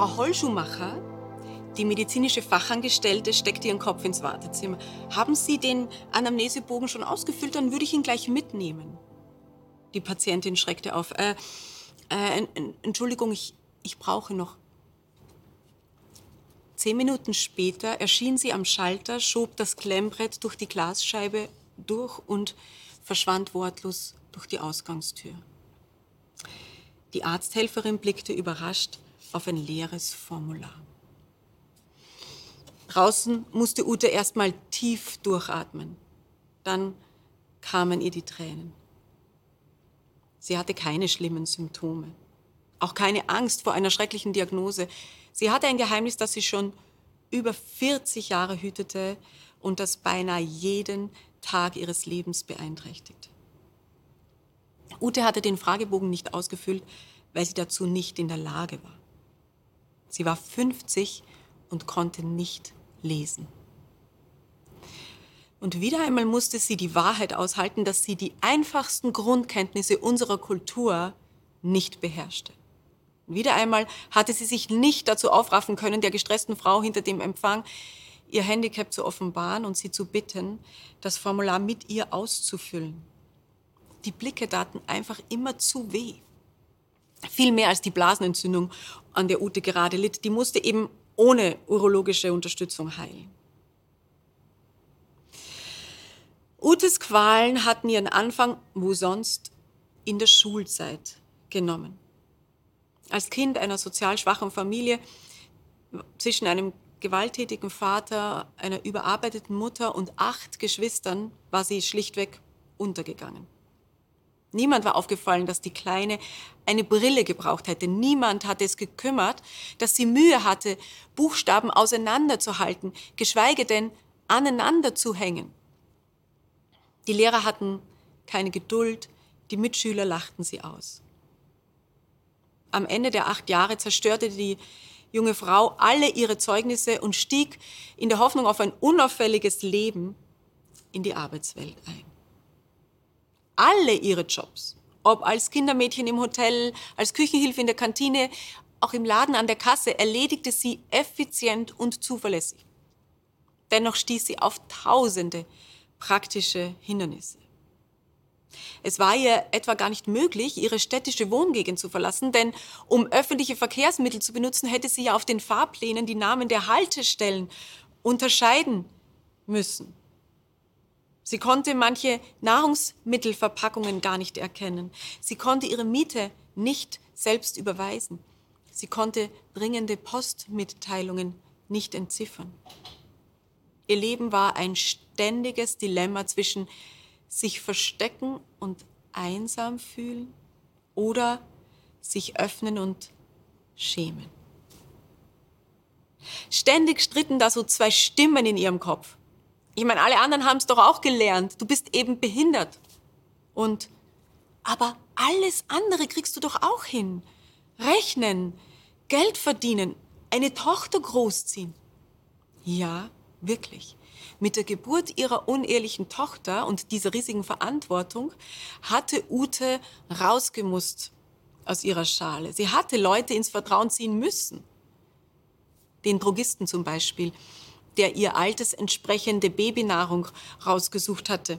Frau Hollschumacher, die medizinische Fachangestellte, steckte ihren Kopf ins Wartezimmer. Haben Sie den Anamnesebogen schon ausgefüllt? Dann würde ich ihn gleich mitnehmen. Die Patientin schreckte auf. Äh, äh, Entschuldigung, ich, ich brauche noch. Zehn Minuten später erschien sie am Schalter, schob das Klemmbrett durch die Glasscheibe durch und verschwand wortlos durch die Ausgangstür. Die Arzthelferin blickte überrascht auf ein leeres Formular. Draußen musste Ute erst mal tief durchatmen. Dann kamen ihr die Tränen. Sie hatte keine schlimmen Symptome, auch keine Angst vor einer schrecklichen Diagnose. Sie hatte ein Geheimnis, das sie schon über 40 Jahre hütete und das beinahe jeden Tag ihres Lebens beeinträchtigt. Ute hatte den Fragebogen nicht ausgefüllt, weil sie dazu nicht in der Lage war. Sie war 50 und konnte nicht lesen. Und wieder einmal musste sie die Wahrheit aushalten, dass sie die einfachsten Grundkenntnisse unserer Kultur nicht beherrschte. Wieder einmal hatte sie sich nicht dazu aufraffen können, der gestressten Frau hinter dem Empfang ihr Handicap zu offenbaren und sie zu bitten, das Formular mit ihr auszufüllen. Die Blicke taten einfach immer zu weh. Viel mehr als die Blasenentzündung, an der Ute gerade litt, die musste eben ohne urologische Unterstützung heilen. Utes Qualen hatten ihren Anfang, wo sonst, in der Schulzeit genommen. Als Kind einer sozial schwachen Familie zwischen einem gewalttätigen Vater, einer überarbeiteten Mutter und acht Geschwistern war sie schlichtweg untergegangen. Niemand war aufgefallen, dass die Kleine eine Brille gebraucht hätte. Niemand hatte es gekümmert, dass sie Mühe hatte, Buchstaben auseinanderzuhalten, geschweige denn aneinander zu hängen. Die Lehrer hatten keine Geduld, die Mitschüler lachten sie aus. Am Ende der acht Jahre zerstörte die junge Frau alle ihre Zeugnisse und stieg in der Hoffnung auf ein unauffälliges Leben in die Arbeitswelt ein. Alle ihre Jobs, ob als Kindermädchen im Hotel, als Küchenhilfe in der Kantine, auch im Laden an der Kasse, erledigte sie effizient und zuverlässig. Dennoch stieß sie auf tausende praktische Hindernisse. Es war ihr etwa gar nicht möglich, ihre städtische Wohngegend zu verlassen, denn um öffentliche Verkehrsmittel zu benutzen, hätte sie ja auf den Fahrplänen die Namen der Haltestellen unterscheiden müssen. Sie konnte manche Nahrungsmittelverpackungen gar nicht erkennen. Sie konnte ihre Miete nicht selbst überweisen. Sie konnte dringende Postmitteilungen nicht entziffern. Ihr Leben war ein ständiges Dilemma zwischen sich verstecken und einsam fühlen oder sich öffnen und schämen. Ständig stritten da so zwei Stimmen in ihrem Kopf. Ich meine, alle anderen haben es doch auch gelernt. Du bist eben behindert. Und, aber alles andere kriegst du doch auch hin. Rechnen, Geld verdienen, eine Tochter großziehen. Ja, Wirklich. Mit der Geburt ihrer unehelichen Tochter und dieser riesigen Verantwortung hatte Ute rausgemusst aus ihrer Schale. Sie hatte Leute ins Vertrauen ziehen müssen. Den Drogisten zum Beispiel, der ihr altes entsprechende Babynahrung rausgesucht hatte.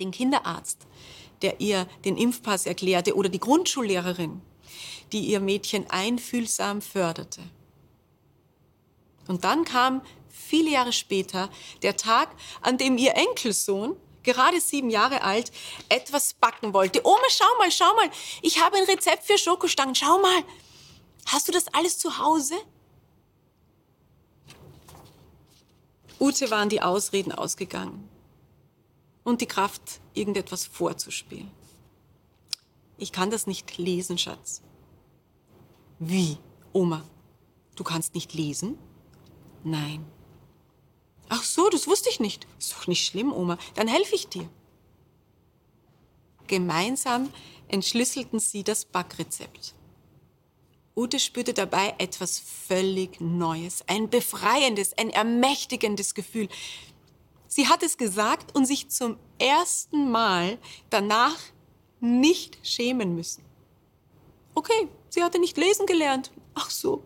Den Kinderarzt, der ihr den Impfpass erklärte oder die Grundschullehrerin, die ihr Mädchen einfühlsam förderte. Und dann kam viele Jahre später der Tag, an dem ihr Enkelsohn, gerade sieben Jahre alt, etwas backen wollte. Oma, schau mal, schau mal, ich habe ein Rezept für Schokostangen, schau mal. Hast du das alles zu Hause? Ute waren die Ausreden ausgegangen und die Kraft, irgendetwas vorzuspielen. Ich kann das nicht lesen, Schatz. Wie, Oma? Du kannst nicht lesen? Nein. Ach so, das wusste ich nicht. Ist doch nicht schlimm, Oma. Dann helfe ich dir. Gemeinsam entschlüsselten sie das Backrezept. Ute spürte dabei etwas völlig Neues, ein befreiendes, ein ermächtigendes Gefühl. Sie hat es gesagt und sich zum ersten Mal danach nicht schämen müssen. Okay, sie hatte nicht lesen gelernt. Ach so,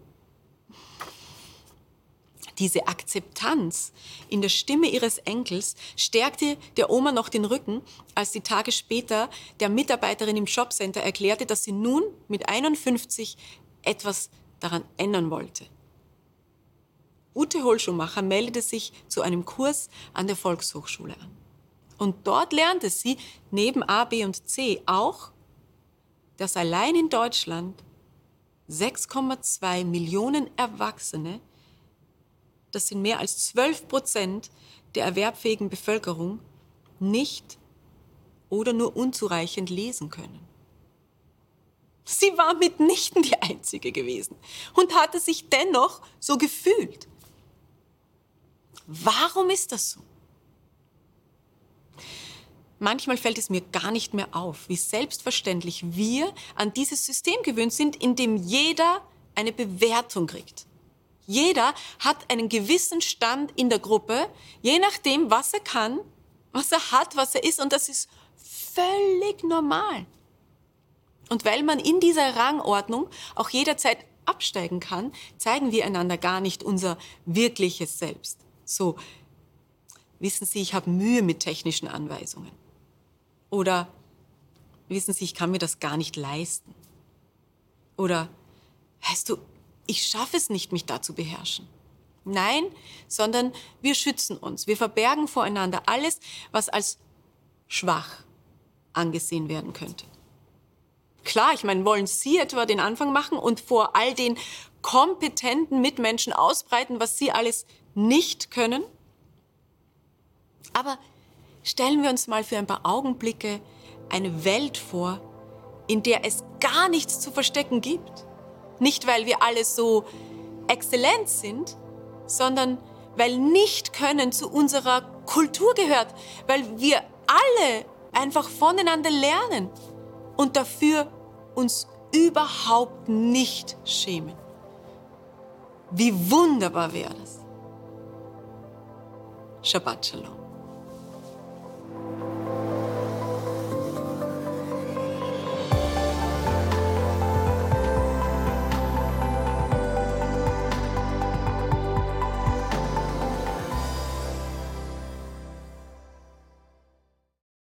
Diese Akzeptanz in der Stimme ihres Enkels stärkte der Oma noch den Rücken, als sie Tage später der Mitarbeiterin im Jobcenter erklärte, dass sie nun mit 51 etwas daran ändern wollte. Ute Holschumacher meldete sich zu einem Kurs an der Volkshochschule an. Und dort lernte sie neben A, B und C auch, dass allein in Deutschland 6,2 Millionen Erwachsene, das sind mehr als 12 Prozent der erwerbfähigen Bevölkerung, nicht oder nur unzureichend lesen können. Sie war mitnichten die Einzige gewesen und hatte sich dennoch so gefühlt. Warum ist das so? Manchmal fällt es mir gar nicht mehr auf, wie selbstverständlich wir an dieses System gewöhnt sind, in dem jeder eine Bewertung kriegt. Jeder hat einen gewissen Stand in der Gruppe, je nachdem, was er kann, was er hat, was er ist, und das ist völlig normal. Und weil man in dieser Rangordnung auch jederzeit absteigen kann, zeigen wir einander gar nicht unser wirkliches Selbst. So, wissen Sie, ich habe Mühe mit technischen Anweisungen. Oder wissen Sie, ich kann mir das gar nicht leisten. Oder weißt du, ich schaffe es nicht, mich da zu beherrschen. Nein, sondern wir schützen uns. Wir verbergen voreinander alles, was als schwach angesehen werden könnte. Klar, ich meine, wollen Sie etwa den Anfang machen und vor all den kompetenten Mitmenschen ausbreiten, was Sie alles nicht können? Aber Stellen wir uns mal für ein paar Augenblicke eine Welt vor, in der es gar nichts zu verstecken gibt. Nicht, weil wir alle so exzellent sind, sondern weil nicht können zu unserer Kultur gehört, weil wir alle einfach voneinander lernen und dafür uns überhaupt nicht schämen. Wie wunderbar wäre das. Shabbat Shalom.